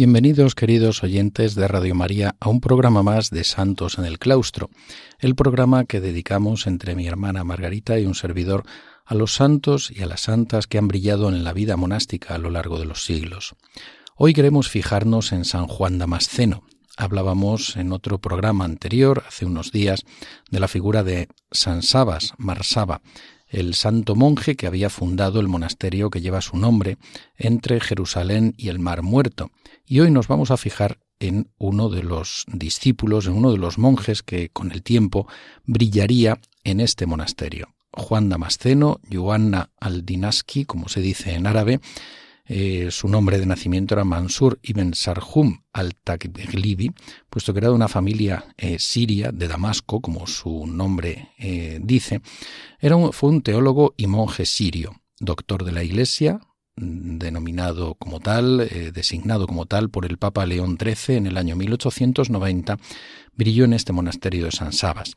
Bienvenidos queridos oyentes de Radio María a un programa más de Santos en el Claustro, el programa que dedicamos entre mi hermana Margarita y un servidor a los santos y a las santas que han brillado en la vida monástica a lo largo de los siglos. Hoy queremos fijarnos en San Juan Damasceno. Hablábamos en otro programa anterior, hace unos días, de la figura de San Sabas, Marsaba, el santo monje que había fundado el monasterio que lleva su nombre entre Jerusalén y el Mar Muerto. Y hoy nos vamos a fijar en uno de los discípulos, en uno de los monjes que con el tiempo brillaría en este monasterio. Juan Damasceno, Joanna Aldinaski, como se dice en árabe, eh, su nombre de nacimiento era Mansur ibn Sarhum al-Taglibi, puesto que era de una familia eh, siria de Damasco, como su nombre eh, dice. Era fue un teólogo y monje sirio, doctor de la Iglesia, mm, denominado como tal, designado como tal por el Papa León XIII en el año 1890, brilló en este monasterio de San Sabas.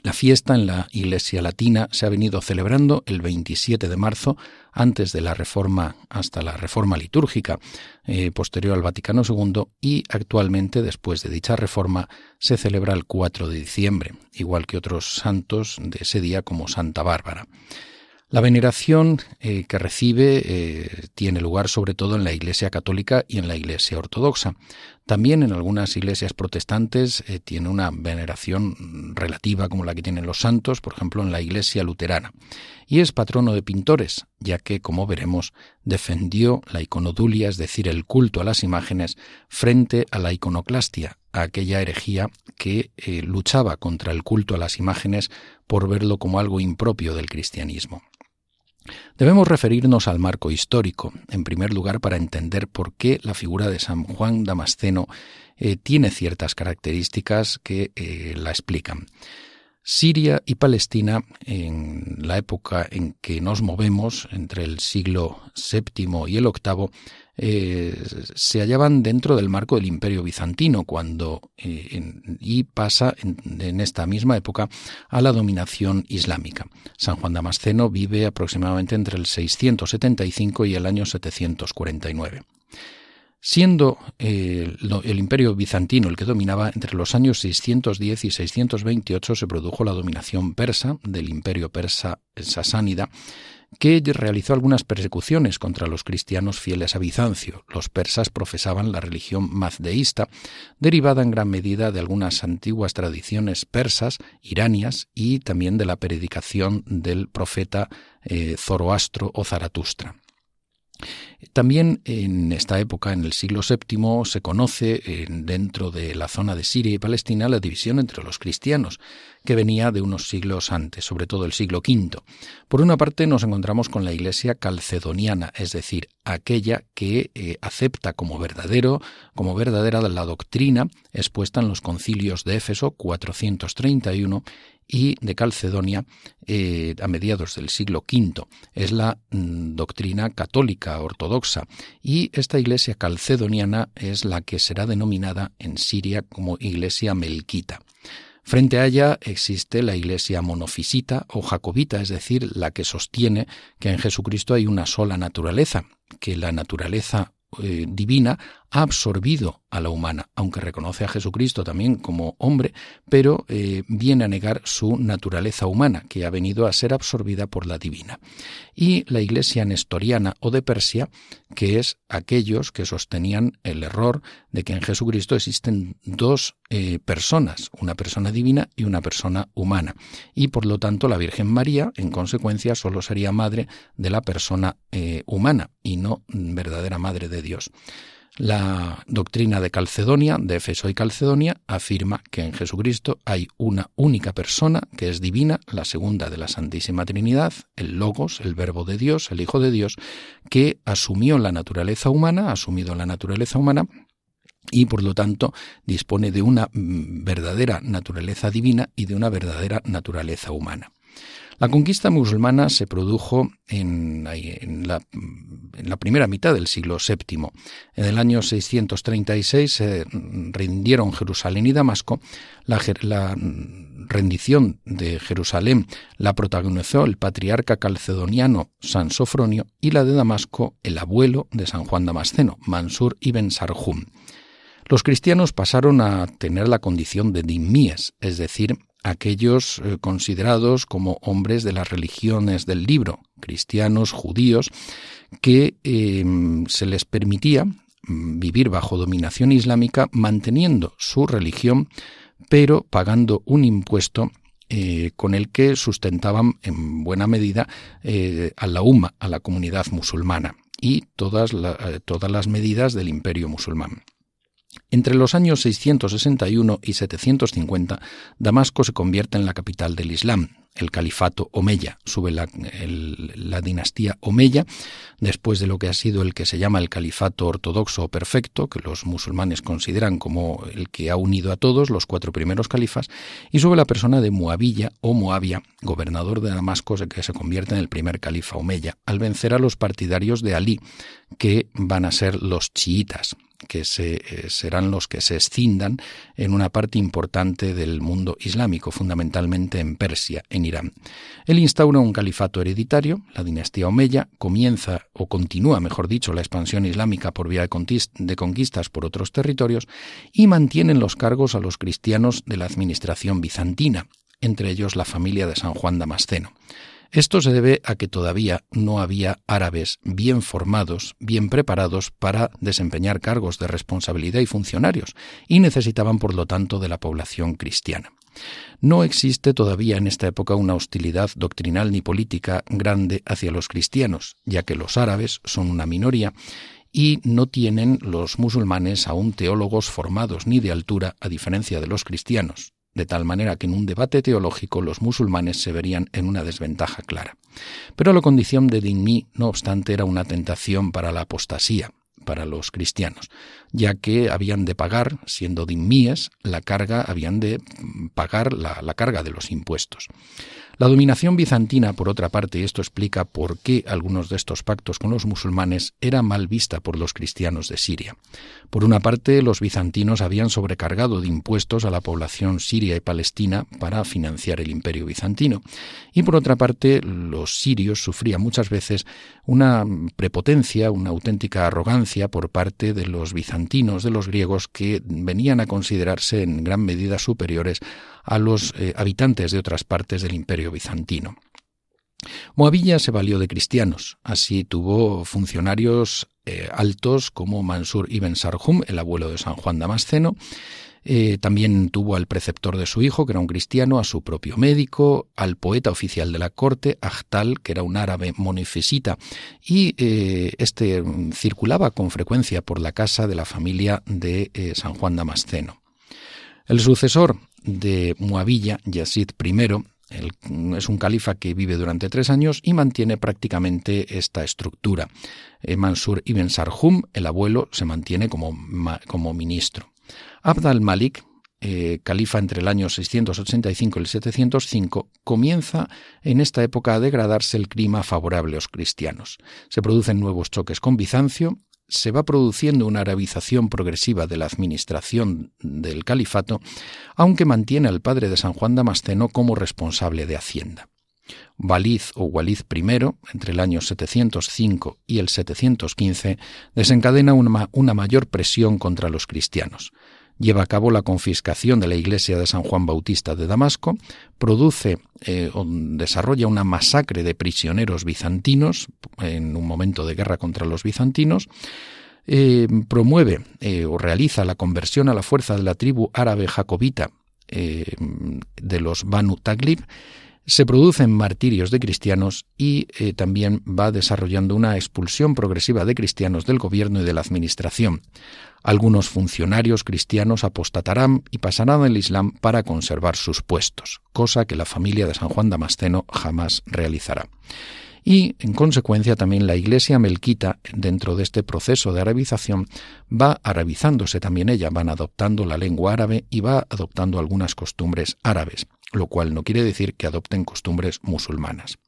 La fiesta en la Iglesia Latina se ha venido celebrando el 27 de marzo, antes de la reforma hasta la reforma litúrgica eh, posterior al Vaticano II, y actualmente, después de dicha reforma, se celebra el 4 de diciembre, igual que otros santos de ese día como Santa Bárbara. La veneración eh, que recibe eh, tiene lugar sobre todo en la Iglesia católica y en la Iglesia ortodoxa. También en algunas iglesias protestantes eh, tiene una veneración relativa como la que tienen los santos, por ejemplo en la Iglesia luterana. Y es patrono de pintores, ya que, como veremos, defendió la iconodulia, es decir, el culto a las imágenes, frente a la iconoclastia, a aquella herejía que luchaba contra el culto a las imágenes por verlo como algo impropio del cristianismo. Debemos referirnos al marco histórico, en primer lugar, para entender por qué la figura de San Juan Damasceno eh, tiene ciertas características que eh, la explican. Siria y Palestina, en la época en que nos movemos, entre el siglo VII y el VIII, eh, se hallaban dentro del marco del Imperio Bizantino, cuando eh, y pasa en, esta misma época a la dominación islámica. San Juan Damasceno vive aproximadamente entre el 675 y el año 749. Siendo eh, el imperio bizantino el que dominaba, entre los años 610 y 628 se produjo la dominación persa del imperio persa sasánida, que realizó algunas persecuciones contra los cristianos fieles a Bizancio. Los persas profesaban la religión mazdeísta, derivada en gran medida de algunas antiguas tradiciones persas, iranias y también de la predicación del profeta eh, Zoroastro o Zaratustra. También en esta época, en el siglo VII, se conoce eh, dentro de la zona de Siria y Palestina la división entre los cristianos, que venía de unos siglos antes, sobre todo el siglo V. Por una parte nos encontramos con la Iglesia calcedoniana, es decir, aquella que eh, acepta como verdadero, como verdadera la doctrina expuesta en los concilios de Éfeso 431 y de Calcedonia eh, a mediados del siglo V. Es la mm, doctrina católica ortodoxa y esta iglesia calcedoniana es la que será denominada en Siria como iglesia melquita. Frente a ella existe la iglesia monofisita o jacobita, es decir, la que sostiene que en Jesucristo hay una sola naturaleza, que la naturaleza eh, divina absorbido a la humana, aunque reconoce a Jesucristo también como hombre, pero eh, viene a negar su naturaleza humana, que ha venido a ser absorbida por la divina. Y la iglesia nestoriana o de Persia, que es aquellos que sostenían el error de que en Jesucristo existen dos eh, personas, una persona divina y una persona humana. Y por lo tanto la Virgen María, en consecuencia, solo sería madre de la persona humana y no verdadera madre de Dios. La doctrina de Calcedonia, de Efeso y Calcedonia, afirma que en Jesucristo hay una única persona que es divina, la segunda de la Santísima Trinidad, el Logos, el Verbo de Dios, el Hijo de Dios, que asumió la naturaleza humana, ha asumido la naturaleza humana y por lo tanto dispone de una mm, verdadera naturaleza divina y de una verdadera naturaleza humana. La conquista musulmana se produjo en, la, primera mitad del siglo VII. En el año 636 se rindieron Jerusalén y Damasco. La, rendición de Jerusalén la protagonizó el patriarca calcedoniano San Sofronio y la de Damasco el abuelo de San Juan Damasceno, Mansur ibn Sarjum. Los cristianos pasaron a tener la condición de dimíes, es decir, aquellos eh, considerados como hombres de las religiones del libro, cristianos, judíos, que em, se les permitía mm, vivir bajo dominación islámica manteniendo su religión, pero pagando un impuesto eh, con el que sustentaban en buena medida eh, a la UMA, a la comunidad musulmana, y todas, todas las medidas del imperio musulmán. Entre los años 661 y 750, Damasco se convierte en la capital del Islam, el califato Omeya. Sube la, dinastía Omeya, después de lo que ha sido el que se llama el califato ortodoxo perfecto, que los musulmanes consideran como el que ha unido a todos, los cuatro primeros califas, y sube la persona de Muavilla o Muavia, gobernador de Damasco, que se convierte en el primer califa Omeya, al vencer a los partidarios de Ali, que van a ser los chiitas que eh, serán los que se escindan en una parte importante del mundo islámico, fundamentalmente en Persia, en Irán. Él instaura un califato hereditario, la dinastía Omeya, comienza o continúa, mejor dicho, la expansión islámica por vía de conquistas por otros territorios y mantienen los cargos a los cristianos de la administración bizantina, entre ellos la familia de San Juan Damasceno. Esto se debe a que todavía no había árabes bien formados, bien preparados para desempeñar cargos de responsabilidad y funcionarios, y necesitaban por lo tanto de la población cristiana. No existe todavía en esta época una hostilidad doctrinal ni política grande hacia los cristianos, ya que los árabes son una minoría y no tienen los musulmanes aún teólogos formados ni de altura a diferencia de los cristianos de tal manera que en un debate teológico los musulmanes se verían en una desventaja clara. Pero la condición de Dinni, no obstante, era una tentación para la apostasía, para los cristianos, ya que habían de pagar, siendo dimíes, la carga, habían de pagar la carga de los impuestos. La dominación bizantina, por otra parte, esto explica por qué algunos de estos pactos con los musulmanes era mal vista por los cristianos de Siria. Por una parte, los bizantinos habían sobrecargado de impuestos a la población siria y palestina para financiar el imperio bizantino, y por otra parte, los sirios sufrían muchas veces una prepotencia, una auténtica arrogancia por parte de los bizantinos, de los griegos, que venían a considerarse en gran medida superiores a los eh, habitantes de otras partes del imperio bizantino. Moavilla se valió de cristianos, así tuvo funcionarios eh, altos como Mansur ibn Sarhum, el abuelo de San Juan Damasceno, eh, también tuvo al preceptor de su hijo, que era un cristiano, a su propio médico, al poeta oficial de la corte, Ahtal, que era un árabe monefesita, y este circulaba con frecuencia por la casa de la familia de San Juan Damasceno. El sucesor de Muavilla, Yazid I, es un califa que vive durante tres años y mantiene prácticamente esta estructura. Eh, Mansur ibn Sarhum, el abuelo, se mantiene como, como ministro. Abd al-Malik, eh, califa entre el año 685 y el 705, comienza en esta época a degradarse el clima favorable a los cristianos. Se producen nuevos choques con Bizancio se va produciendo una arabización progresiva de la administración del califato, aunque mantiene al padre de San Juan Damasceno como responsable de Hacienda. Walid o Walid I, entre el año 705 y el 715, desencadena una, una mayor presión contra los cristianos lleva a cabo la confiscación de la iglesia de San Juan Bautista de Damasco, produce eh, desarrolla una masacre de prisioneros bizantinos en un momento de guerra contra los bizantinos, eh, promueve eh, o realiza la conversión a la fuerza de la tribu árabe jacobita de los Banu Taglib, se producen martirios de cristianos y también va desarrollando una expulsión progresiva de cristianos del gobierno y de la administración. Algunos funcionarios cristianos apostatarán y pasarán al Islam para conservar sus puestos, cosa que la familia de San Juan Damasceno jamás realizará. y en consecuencia también la Iglesia melquita dentro de este proceso de arabización va arabizándose también ella, van adoptando la lengua árabe y va adoptando algunas costumbres árabes, lo cual no quiere decir que adopten costumbres musulmanas.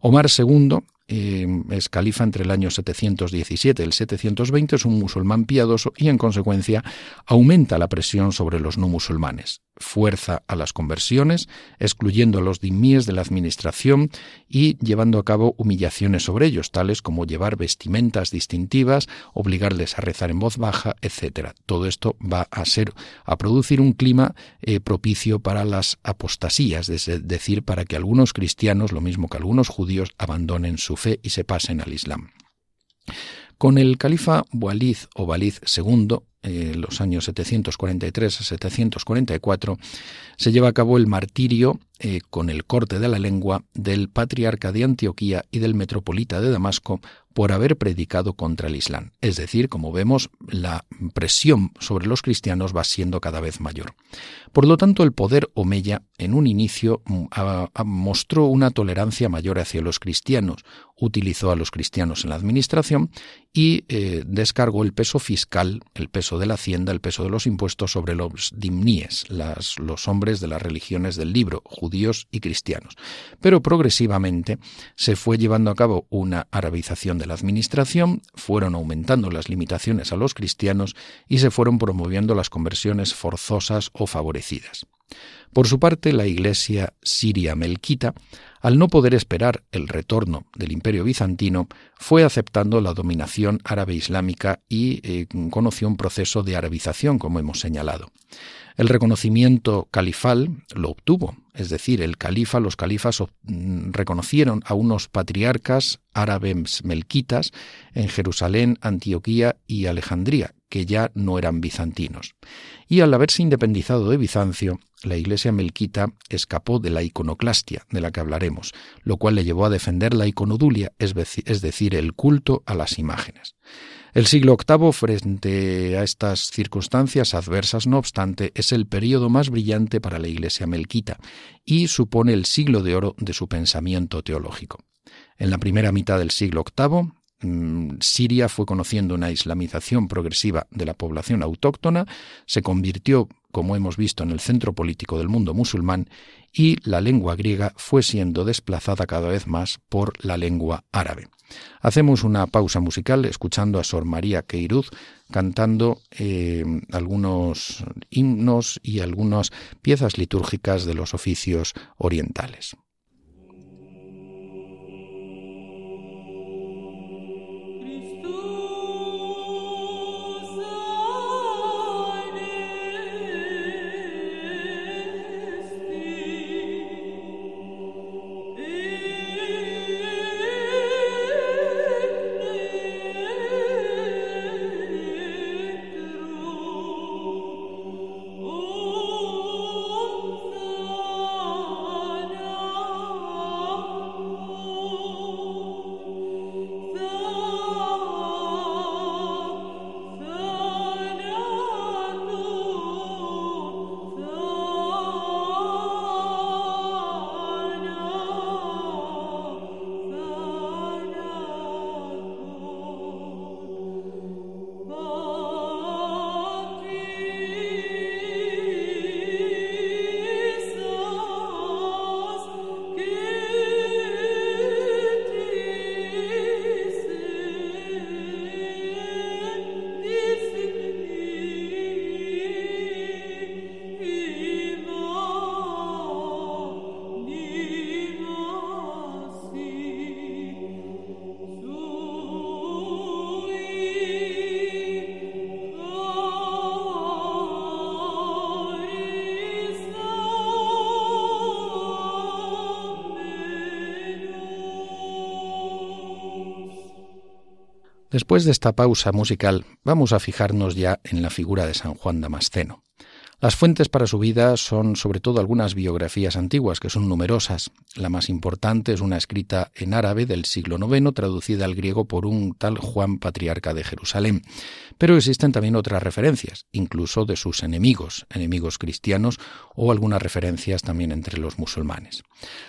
Omar II eh, es califa entre el año 717 y el 720, es un musulmán piadoso y en consecuencia aumenta la presión sobre los no musulmanes fuerza a las conversiones, excluyendo a los dimíes de la administración y llevando a cabo humillaciones sobre ellos, tales como llevar vestimentas distintivas, obligarles a rezar en voz baja, etc. Todo esto va a ser a producir un clima eh, propicio para las apostasías, es decir, para que algunos cristianos, lo mismo que algunos judíos, abandonen su fe y se pasen al Islam. Con el califa Walid o Walid II, en los años 743 a 744, se lleva a cabo el martirio eh, con el corte de la lengua del patriarca de Antioquía y del metropolita de Damasco por haber predicado contra el Islam. Es decir, como vemos, la presión sobre los cristianos va siendo cada vez mayor. Por lo tanto, el poder omeya en un inicio mm, mostró una tolerancia mayor hacia los cristianos, utilizó a los cristianos en la administración y eh, descargó el peso fiscal, el peso de la hacienda, el peso de los impuestos sobre los dimníes, los hombres de las religiones del libro, judíos y cristianos. Pero progresivamente se fue llevando a cabo una arabización de la administración, fueron aumentando las limitaciones a los cristianos y se fueron promoviendo las conversiones forzosas o favorecidas. Por su parte, la Iglesia siria melquita, al no poder esperar el retorno del imperio bizantino, fue aceptando la dominación árabe islámica y eh, conoció un proceso de arabización, como hemos señalado. El reconocimiento califal lo obtuvo, es decir, el califa, los califas mm, reconocieron a unos patriarcas árabes melquitas en Jerusalén, Antioquía y Alejandría, que ya no eran bizantinos. Y al haberse independizado de Bizancio, la iglesia melquita escapó de la iconoclastia, de la que hablaremos, lo cual le llevó a defender la iconodulia, es decir, el culto a las imágenes. El siglo VIII, frente a estas circunstancias adversas, no obstante, es el período más brillante para la Iglesia melquita y supone el siglo de oro de su pensamiento teológico. En la primera mitad del siglo VIII, Siria fue conociendo una islamización progresiva de la población autóctona, se convirtió, como hemos visto, en el centro político del mundo musulmán y la lengua griega fue siendo desplazada cada vez más por la lengua árabe. Hacemos una pausa musical escuchando a Sor María Queiruz cantando eh, algunos himnos y algunas piezas litúrgicas de los oficios orientales. Después de esta pausa musical, vamos a fijarnos ya en la figura de San Juan Damasceno. Las fuentes para su vida son sobre todo algunas biografías antiguas, que son numerosas. La más importante es una escrita en árabe del siglo IX, traducida al griego por un tal Juan Patriarca de Jerusalén. Pero existen también otras referencias, incluso de sus enemigos, enemigos cristianos, o algunas referencias también entre los musulmanes.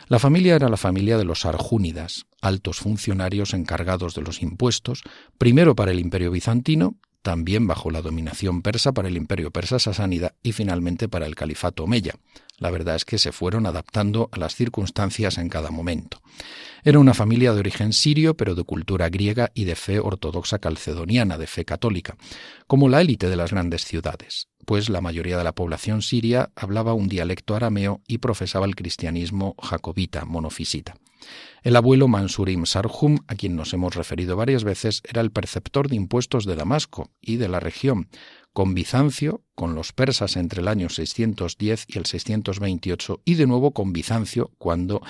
La familia era la familia de los arjúnidas, altos funcionarios encargados de los impuestos, primero para el imperio bizantino también bajo la dominación persa para el imperio persa sasánida y finalmente para el califato omeya. La verdad es que se fueron adaptando a las circunstancias en cada momento. Era una familia de origen sirio, pero de cultura griega y de fe ortodoxa calcedoniana, de fe católica, como la élite de las grandes ciudades, pues la mayoría de la población siria hablaba un dialecto arameo y profesaba el cristianismo jacobita, monofisita. El abuelo Mansurim Sarhum, a quien nos hemos referido varias veces, era el perceptor de impuestos de Damasco y de la región, con Bizancio, con los persas entre el año 610 y el 628, y de nuevo con Bizancio cuando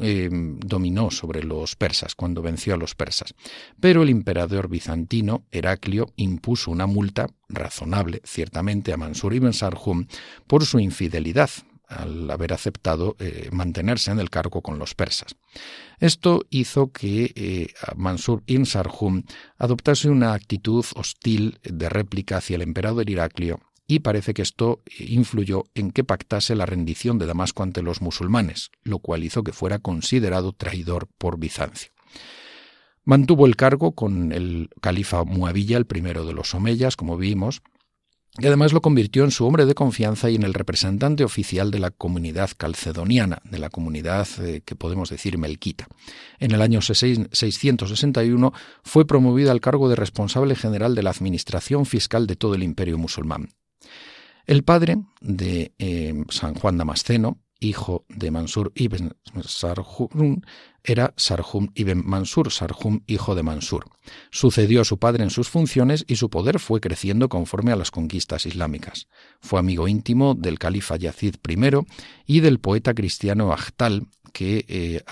eh, dominó sobre los persas, cuando venció a los persas. Pero el emperador bizantino, Heraclio, impuso una multa razonable, ciertamente, a Mansur ibn Sarhum por su infidelidad, al haber aceptado eh, mantenerse en el cargo con los persas. Esto hizo que eh, Mansur ibn Sarhum adoptase una actitud hostil de réplica hacia el emperador Heraclio y parece que esto influyó en que pactase la rendición de Damasco ante los musulmanes, lo cual hizo que fuera considerado traidor por Bizancio. Mantuvo el cargo con el califa Muavilla, el primero de los Omeyas, como vimos, y además lo convirtió en su hombre de confianza y en el representante oficial de la comunidad calcedoniana, de la comunidad eh, que podemos decir melquita. En el año 661 fue promovido al cargo de responsable general de la administración fiscal de todo el imperio musulmán. El padre de eh, San Juan Damasceno, hijo de Mansur ibn Sarhum, era Sarhum ibn Mansur, Sarhum hijo de Mansur. Sucedió a su padre en sus funciones y su poder fue creciendo conforme a las conquistas islámicas. Fue amigo íntimo del califa Yazid I y del poeta cristiano Ahtal, que eh,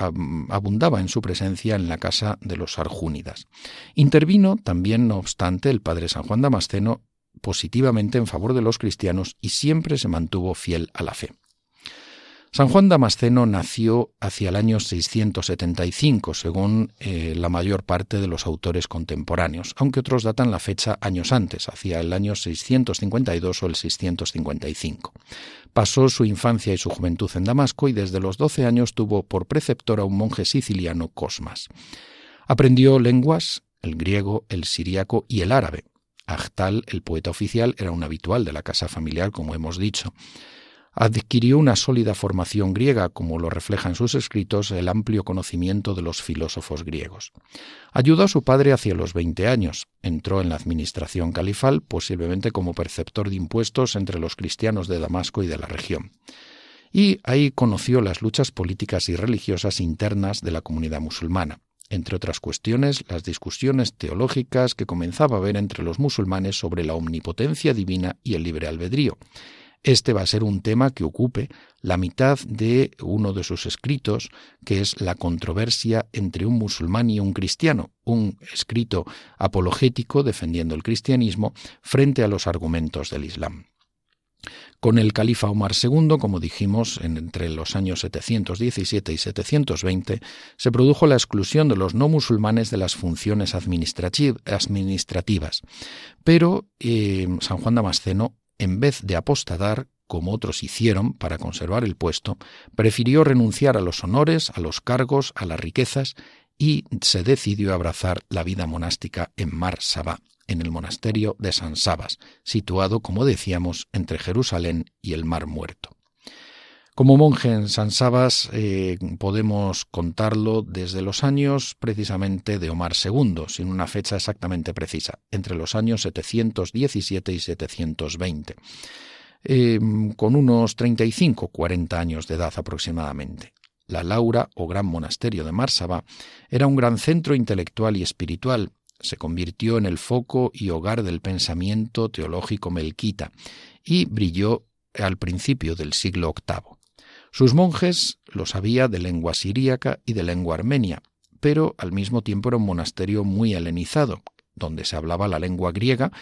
abundaba en su presencia en la casa de los Arjúnidas. Intervino también, no obstante, el padre San Juan Damasceno positivamente en favor de los cristianos y siempre se mantuvo fiel a la fe. San Juan Damasceno nació hacia el año 675, según eh, la mayor parte de los autores contemporáneos, aunque otros datan la fecha años antes, hacia el año 652 o el 655. Pasó su infancia y su juventud en Damasco y desde los 12 años tuvo por preceptor a un monje siciliano, Cosmas. Aprendió lenguas, el griego, el siríaco y el árabe. Achtal, el poeta oficial, era un habitual de la casa familiar, como hemos dicho. Adquirió una sólida formación griega, como lo refleja en sus escritos el amplio conocimiento de los filósofos griegos. Ayudó a su padre hacia los 20 años. Entró en la administración califal, posiblemente como perceptor de impuestos entre los cristianos de Damasco y de la región. Y ahí conoció las luchas políticas y religiosas internas de la comunidad musulmana entre otras cuestiones, las discusiones teológicas que comenzaba a haber entre los musulmanes sobre la omnipotencia divina y el libre albedrío, este va a ser un tema que ocupe la mitad de uno de sus escritos, que es la controversia entre un musulmán y un cristiano, un escrito apologético defendiendo el cristianismo frente a los argumentos del Islam. Con el califa Omar II, como dijimos, entre los años 717 y 720, se produjo la exclusión de los no musulmanes de las funciones administrativas. Pero eh, San Juan Damasceno en vez de apostatar, como otros hicieron para conservar el puesto, prefirió renunciar a los honores, a los cargos, a las riquezas y se decidió abrazar la vida monástica en Mar Sabá, en el monasterio de San Sabas, situado, como decíamos, entre Jerusalén y el Mar Muerto. Como monje en San Sabas eh, podemos contarlo desde los años precisamente de Omar II, sin una fecha exactamente precisa, entre los años 717 y 720, em, con unos 35, 40 años de edad aproximadamente. La Laura, o Gran Monasterio de Marsaba, era un gran centro intelectual y espiritual, se convirtió en el foco y hogar del pensamiento teológico melquita y brilló al principio del siglo VIII. Sus monjes lo sabía de lengua siríaca y de lengua armenia, pero al mismo tiempo era un monasterio muy helenizado, donde se hablaba la lengua griega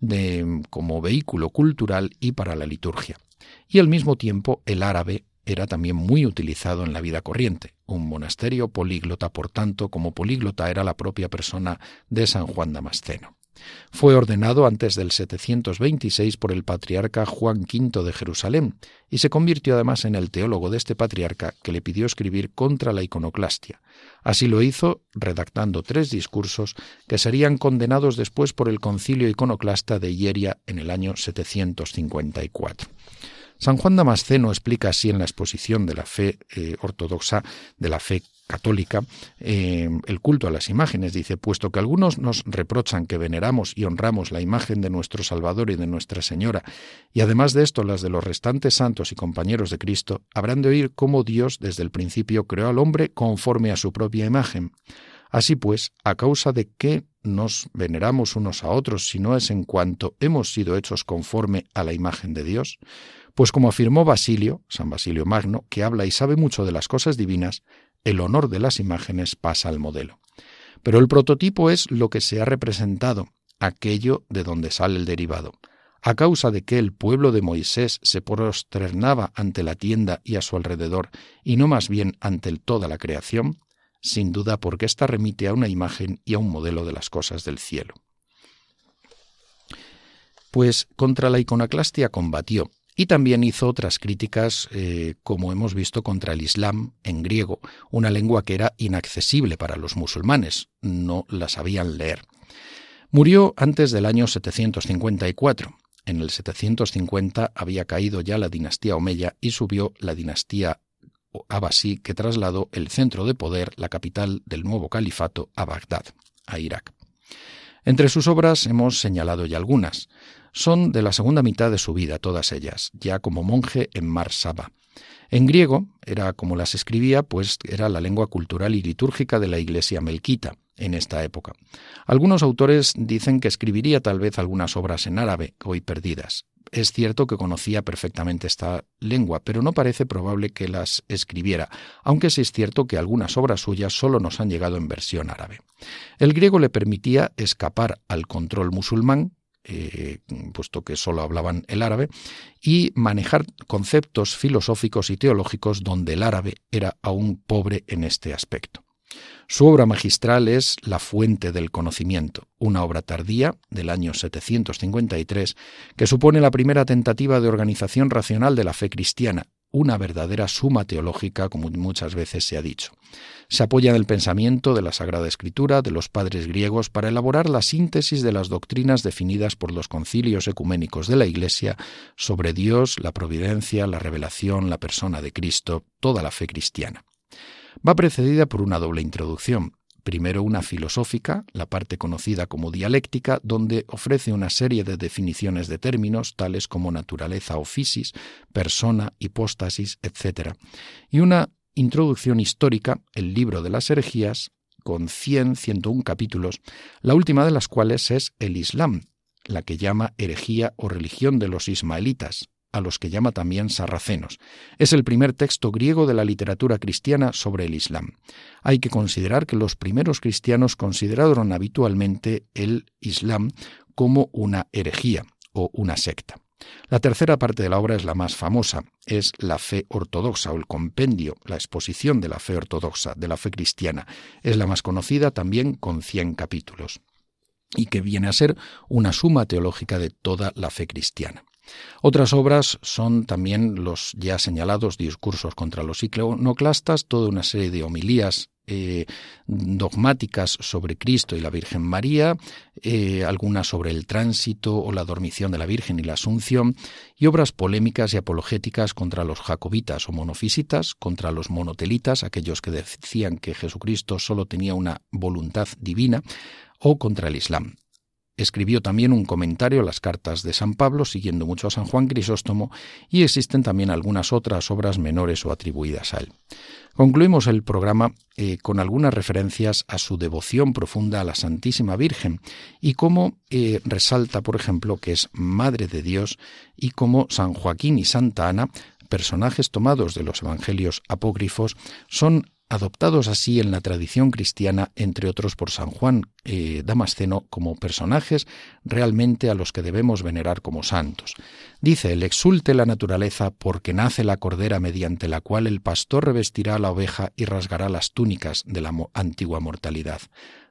de, como vehículo cultural y para la liturgia. y al mismo tiempo el árabe era también muy utilizado en la vida corriente. Un monasterio políglota, por tanto, como políglota era la propia persona de San Juan Damasceno. Fue ordenado antes del 726 por el patriarca Juan V de Jerusalén y se convirtió además en el teólogo de este patriarca que le pidió escribir contra la iconoclastia. Así lo hizo redactando tres discursos que serían condenados después por el concilio iconoclasta de Hieria en el año 754. San Juan Damasceno explica así en la exposición de la fe eh, ortodoxa, de la fe católica, eh, el culto a las imágenes. Dice, puesto que algunos nos reprochan que veneramos y honramos la imagen de nuestro Salvador y de Nuestra Señora, y además de esto las de los restantes santos y compañeros de Cristo, habrán de oír cómo Dios desde el principio creó al hombre conforme a su propia imagen. Así pues, a causa de que nos veneramos unos a otros, si no es en cuanto hemos sido hechos conforme a la imagen de Dios, pues como afirmó Basilio, San Basilio Magno, que habla y sabe mucho de las cosas divinas, el honor de las imágenes pasa al modelo. Pero el prototipo es lo que se ha representado, aquello de donde sale el derivado. A causa de que el pueblo de Moisés se prosternaba ante la tienda y a su alrededor, y no más bien ante toda la creación, sin duda porque ésta remite a una imagen y a un modelo de las cosas del cielo. Pues contra la iconoclastia combatió, y también hizo otras críticas, eh, como hemos visto, contra el Islam en griego, una lengua que era inaccesible para los musulmanes, no la sabían leer. Murió antes del año 754. En el 750 había caído ya la dinastía Omeya y subió la dinastía Abasí, que trasladó el centro de poder, la capital del nuevo califato, a Bagdad, a Irak. Entre sus obras hemos señalado ya algunas son de la segunda mitad de su vida, todas ellas, ya como monje en Marsaba. En griego, era como las escribía, pues era la lengua cultural y litúrgica de la iglesia melquita en esta época. Algunos autores dicen que escribiría tal vez algunas obras en árabe, hoy perdidas. Es cierto que conocía perfectamente esta lengua, pero no parece probable que las escribiera, aunque sí es cierto que algunas obras suyas solo nos han llegado en versión árabe. El griego le permitía escapar al control musulmán, eh, puesto que solo hablaban el árabe, y manejar conceptos filosóficos y teológicos donde el árabe era aún pobre en este aspecto. Su obra magistral es La fuente del conocimiento, una obra tardía del año 753 que supone la primera tentativa de organización racional de la fe cristiana una verdadera suma teológica, como muchas veces se ha dicho. Se apoya en el pensamiento de la Sagrada Escritura de los padres griegos para elaborar la síntesis de las doctrinas definidas por los concilios ecuménicos de la Iglesia sobre Dios, la providencia, la revelación, la persona de Cristo, toda la fe cristiana. Va precedida por una doble introducción, Primero una filosófica, la parte conocida como dialéctica, donde ofrece una serie de definiciones de términos tales como naturaleza o fisis, persona, hipóstasis, etc. Y una introducción histórica, el libro de las herejías, con 100, 101 capítulos, la última de las cuales es el Islam, la que llama herejía o religión de los ismaelitas, a los que llama también sarracenos. Es el primer texto griego de la literatura cristiana sobre el Islam. Hay que considerar que los primeros cristianos consideraron habitualmente el Islam como una herejía o una secta. La tercera parte de la obra es la más famosa, es la fe ortodoxa o el compendio, la exposición de la fe ortodoxa, de la fe cristiana. Es la más conocida también con 100 capítulos y que viene a ser una suma teológica de toda la fe cristiana. Otras obras son también los ya señalados discursos contra los iconoclastas, toda una serie de homilías eh, dogmáticas sobre Cristo y la Virgen María, eh, algunas sobre el tránsito o la dormición de la Virgen y la Asunción, y obras polémicas y apologéticas contra los jacobitas o monofisitas, contra los monotelitas, aquellos que decían que Jesucristo solo tenía una voluntad divina, o contra el Islam. Escribió también un comentario a las cartas de San Pablo, siguiendo mucho a San Juan Crisóstomo, y existen también algunas otras obras menores o atribuidas a él. Concluimos el programa eh, con algunas referencias a su devoción profunda a la Santísima Virgen y cómo eh, resalta, por ejemplo, que es Madre de Dios y cómo San Joaquín y Santa Ana, personajes tomados de los Evangelios apócrifos, son adoptados así en la tradición cristiana, entre otros por San Juan eh, Damasceno, como personajes realmente a los que debemos venerar como santos. Dice, el exulte la naturaleza porque nace la cordera mediante la cual el pastor revestirá a la oveja y rasgará las túnicas de la antigua mortalidad.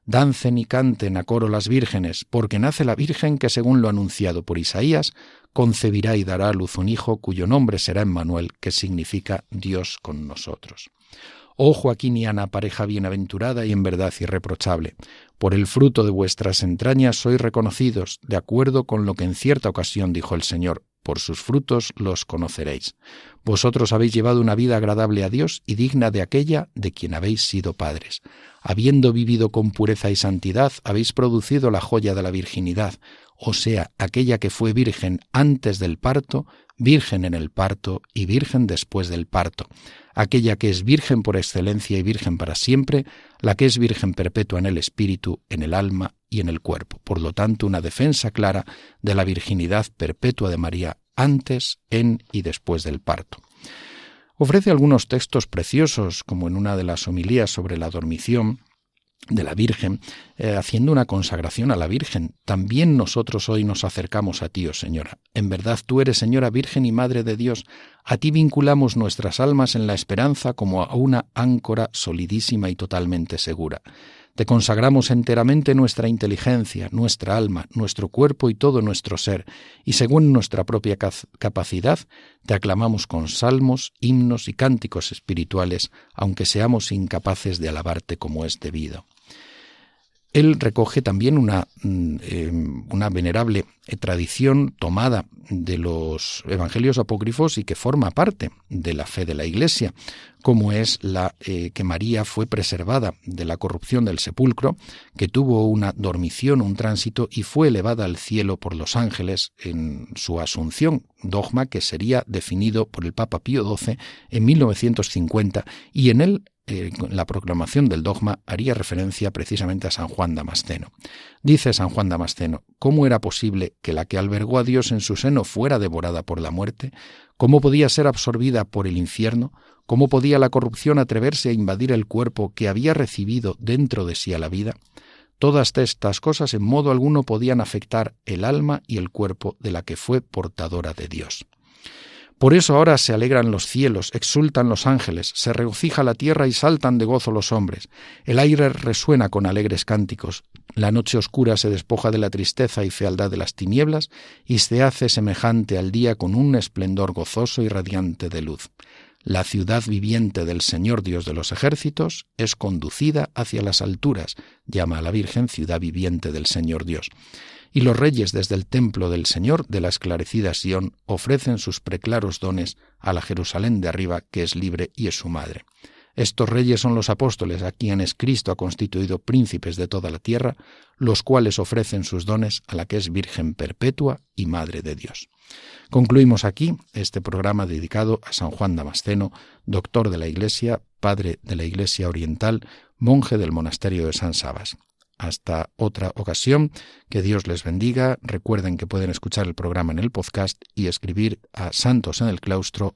Dancen y canten a coro las vírgenes, porque nace la Virgen que, según lo anunciado por Isaías, concebirá y dará a luz un hijo cuyo nombre será Emmanuel, que significa Dios con nosotros. Oh Ana, pareja bienaventurada y en verdad irreprochable, por el fruto de vuestras entrañas sois reconocidos, de acuerdo con lo que en cierta ocasión dijo el Señor, por sus frutos los conoceréis. Vosotros habéis llevado una vida agradable a Dios y digna de aquella de quien habéis sido padres. Habiendo vivido con pureza y santidad, habéis producido la joya de la virginidad, o sea, aquella que fue virgen antes del parto, virgen en el parto y virgen después del parto, aquella que es virgen por excelencia y virgen para siempre, la que es virgen perpetua en el espíritu, en el alma y en el cuerpo. Por lo tanto, una defensa clara de la virginidad perpetua de María antes, en y después del parto. Ofrece algunos textos preciosos, como en una de las homilías sobre la dormición, de la Virgen, eh, haciendo una consagración a la Virgen. También nosotros hoy nos acercamos a ti, oh Señora. En verdad tú eres Señora Virgen y Madre de Dios. A ti vinculamos nuestras almas en la esperanza como a una áncora solidísima y totalmente segura. Te consagramos enteramente nuestra inteligencia, nuestra alma, nuestro cuerpo y todo nuestro ser, y según nuestra propia capacidad, te aclamamos con salmos, himnos y cánticos espirituales, aunque seamos incapaces de alabarte como es debido él recoge también una, mm, em, venerable eh, tradición tomada de los evangelios apócrifos y que forma parte de la fe de la Iglesia, como es la eh, que María fue preservada de la corrupción del sepulcro, que tuvo una dormición, un tránsito y fue elevada al cielo por los ángeles en su asunción, dogma que sería definido por el Papa Pío XII en 1950 y en él eh, la proclamación del dogma haría referencia precisamente a San Juan Damasceno. Dice San Juan Damasceno, ¿cómo era posible que la que albergó a Dios en su seno fuera devorada por la muerte? ¿Cómo podía ser absorbida por el infierno? ¿Cómo podía la corrupción atreverse a invadir el cuerpo que había recibido dentro de sí a la vida? Todas estas cosas en modo alguno podían afectar el alma y el cuerpo de la que fue portadora de Dios. Por eso ahora se alegran los cielos, exultan los ángeles, se regocija la tierra y saltan de gozo los hombres. El aire resuena con alegres cánticos. La noche oscura se despoja de la tristeza y fealdad de las tinieblas y se hace semejante al día con un esplendor gozoso y radiante de luz. La ciudad viviente del Señor Dios de los ejércitos es conducida hacia las alturas, llama a la Virgen ciudad viviente del Señor Dios y los reyes desde el templo del Señor de la esclarecida Sión ofrecen sus preclaros dones a la Jerusalén de arriba, que es libre y es su madre. Estos reyes son los apóstoles a quienes Cristo ha constituido príncipes de toda la tierra, los cuales ofrecen sus dones a la que es Virgen perpetua y Madre de Dios. Concluimos aquí este programa dedicado a San Juan Damasceno, doctor de la Iglesia, padre de la Iglesia Oriental, monje del monasterio de San Sabas. Hasta otra ocasión, que Dios les bendiga. Recuerden que pueden escuchar el programa en el podcast y escribir a santos en el claustro